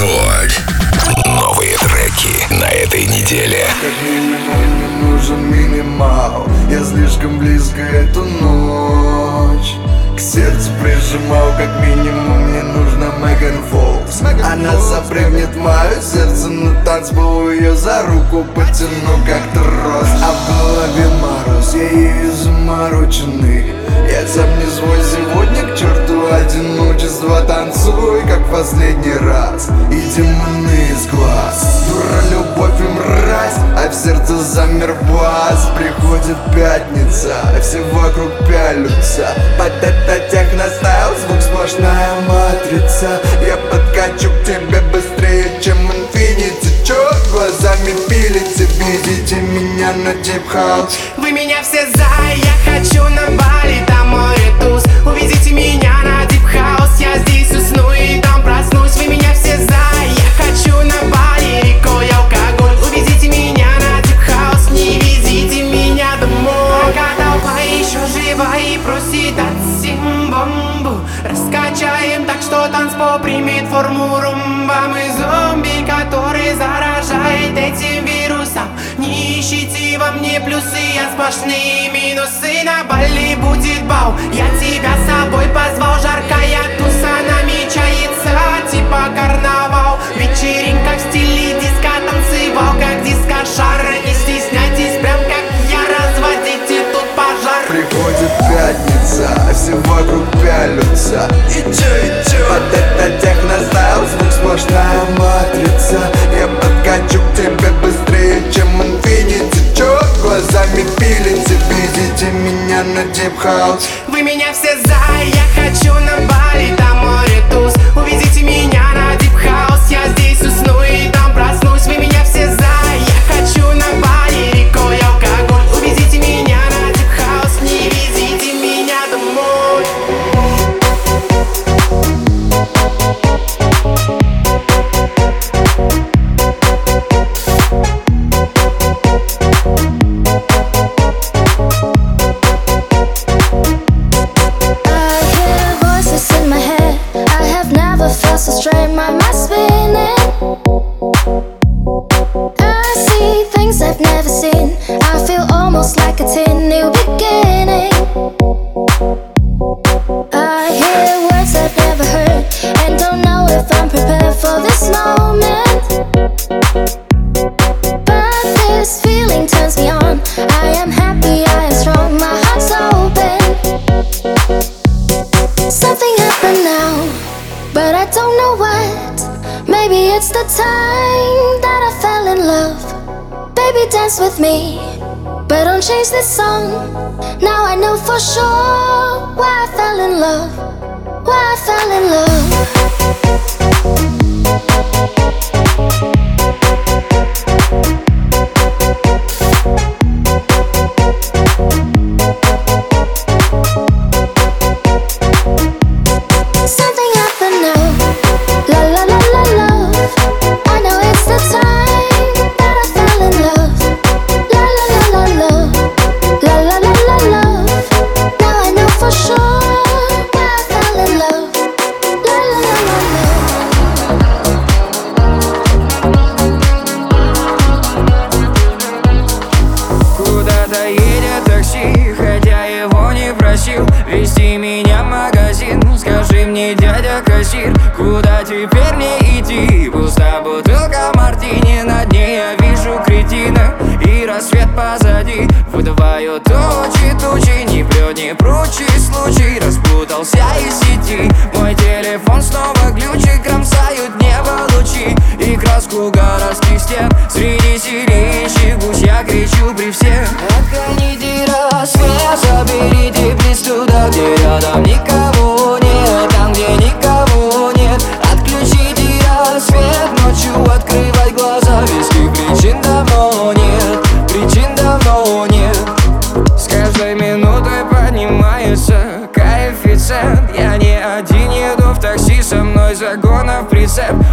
Рекорд. Новые треки на этой неделе. Как минимум мне нужен минимал. Я слишком близко эту ночь К сердцу прижимал. Как минимум мне нужна Меган Фолкс Она запрыгнет в мое сердце На танцпол ее за руку потяну как трос. А в голове мороз, я ею Я сам не свой сегодня к черту одиночество. Танцуй как последний раз И демоны из глаз. Дура, любовь и мразь А в сердце замер бас Приходит пятница Все вокруг пялются. Под это техностайл Звук сплошная матрица. Я подкачу к тебе быстрее, чем инфинити. Чё глазами пилите Видите меня на дип хаус Вы меня все за, я хочу на Бали, там море туз. Увезите меня сплошные минусы На Бали будет бал, я тебя с собой позвал Жаркая туса намечается, типа карнавал. Вечеринка why I fell in love. Why I fell in love.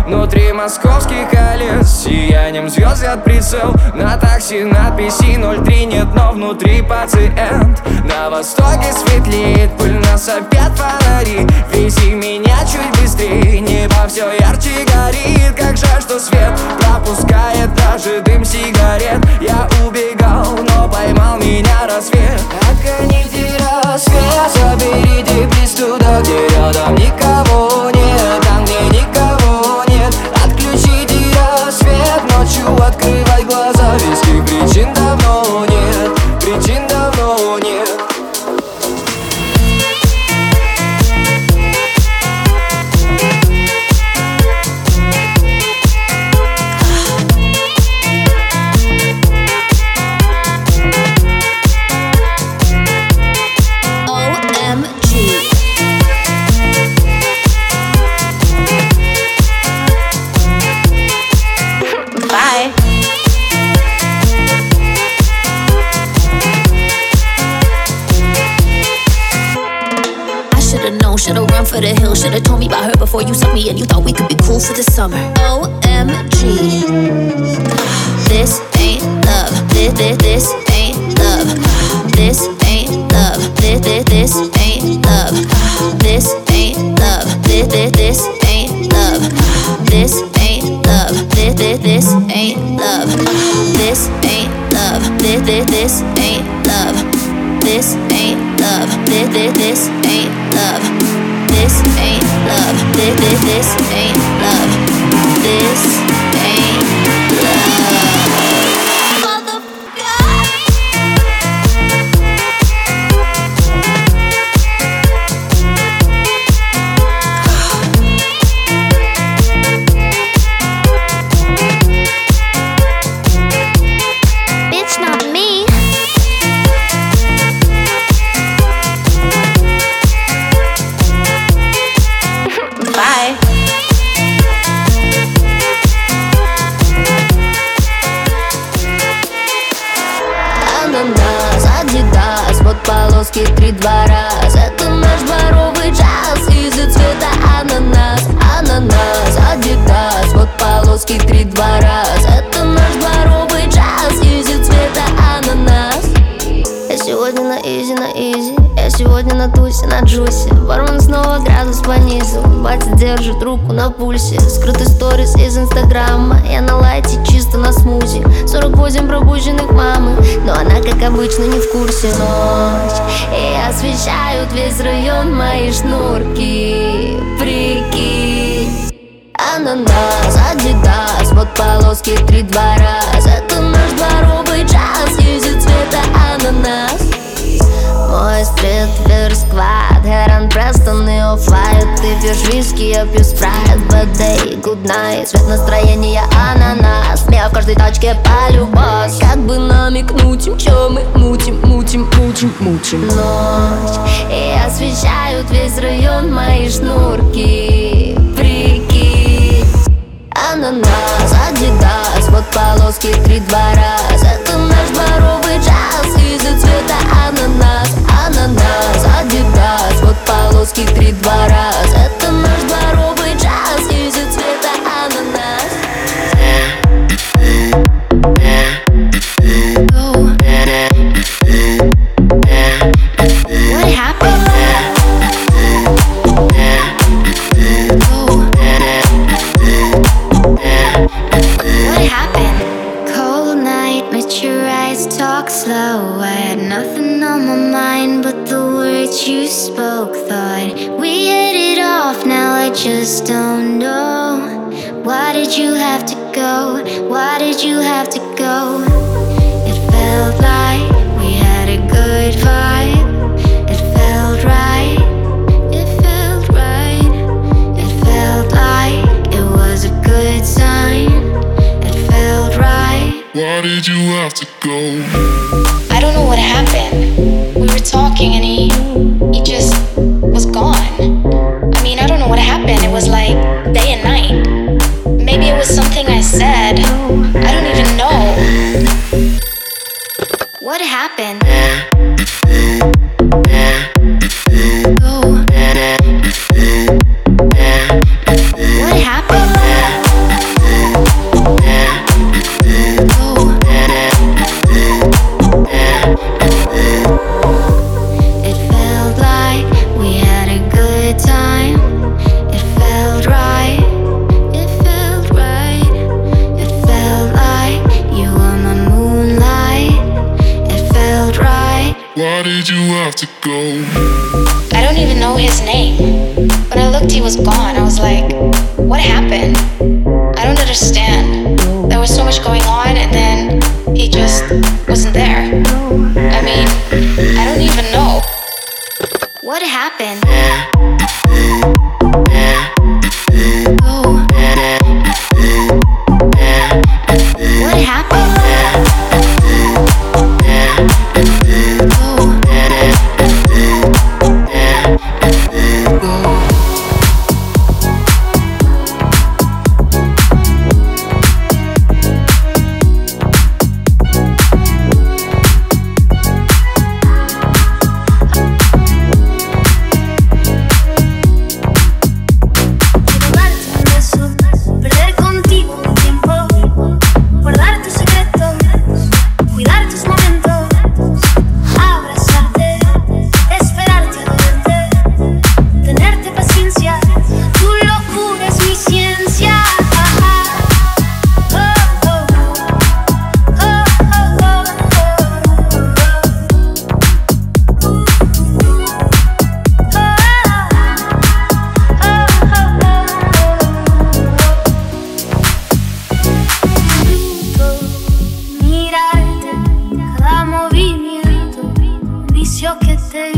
Внутри московских колес Сиянием звезд от прицел. На такси надписи 03 нет, но внутри пациент. На востоке светлеет пыль, нас опять фонари. Вези меня чуть быстрее Небо все ярче горит, сигарет. Я убегал, но поймал меня рассвет. Отгоните рассвет Заберите приз туда, где рядом никого нет for the hills, should've told me about her before you sucked me and you thought we could be cool for the summer. OMG. This ain't love. This, this, this ain't love. This ain't love. This, this, this ain't love. This ain't love. This, this, this ain't love. This ain't love. This, this, this ain't love. This ain't love. This, this, this ain't love. This ain't love. This, this, this ain't love. This ain't love. This, this, this ain't love. This изи, изи Я сегодня на тусе, на джусе. Бармен снова градус понизил. Батя держит руку на пульсе. Скрытый сторис из инстаграма. Я на лайте, чисто на смузи. 48 пробужденных мамы. Но она, как обычно, не в курсе. Ночь. И освещают весь район мои шнурки. Прикинь. Ананас, адидас, вот полоски три-два раз Это наш дворовый час, из-за цвета ананас Мой streetwear squad, Heron Preston и Off-White Ты пьешь виски, я пью спрайт. Bad day, good night, цвет настроения ананас. Меня в каждой тачке полюбас Как бы намекнуть им, чё мы мутим, мутим, мутим, мутим. Ночь, и освещают весь район мои шнурки. Прикинь. Ананас, адидас, вот полоски три-два раз Это наш дворовый час, из-за цвета ананас Ананас, адидас, вот полоски три-два раз just don't. Why did you have to go? Why did you have to go? It felt like we had a good vibe. It felt right. It felt right. It felt like it was a good sign. It felt right. Why did you have to go? I don't know what happened. We were talking and he he something I said. I don't even know. What happened? was gone. silencio que te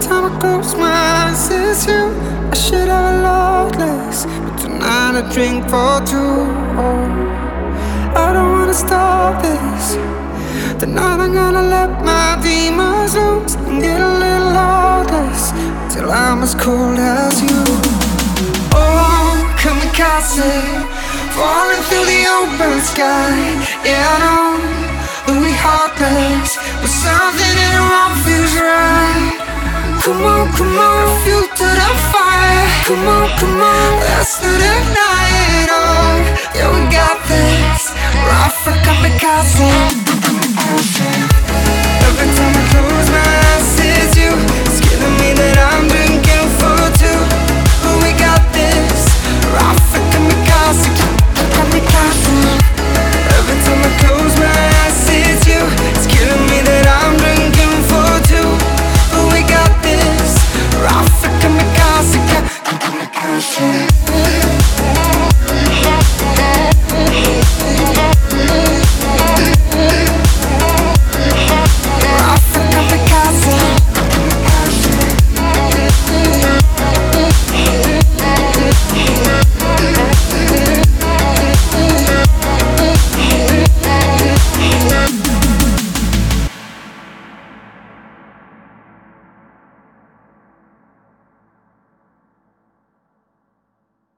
time I close my eyes, it's you. I should have a lot less, but tonight I drink for two. Oh, I don't wanna stop this. Tonight I'm gonna let my demons loose and get a little heartless till I'm as cold as you. Oh, kamikaze, falling through the open sky. Yeah, I know that we heartless, but something in wrong feels right. Come on, come on, fuel to the fire. Come on, come on, let's not ignite. Oh, yeah, we got this. We're off for kamikaze. dancing.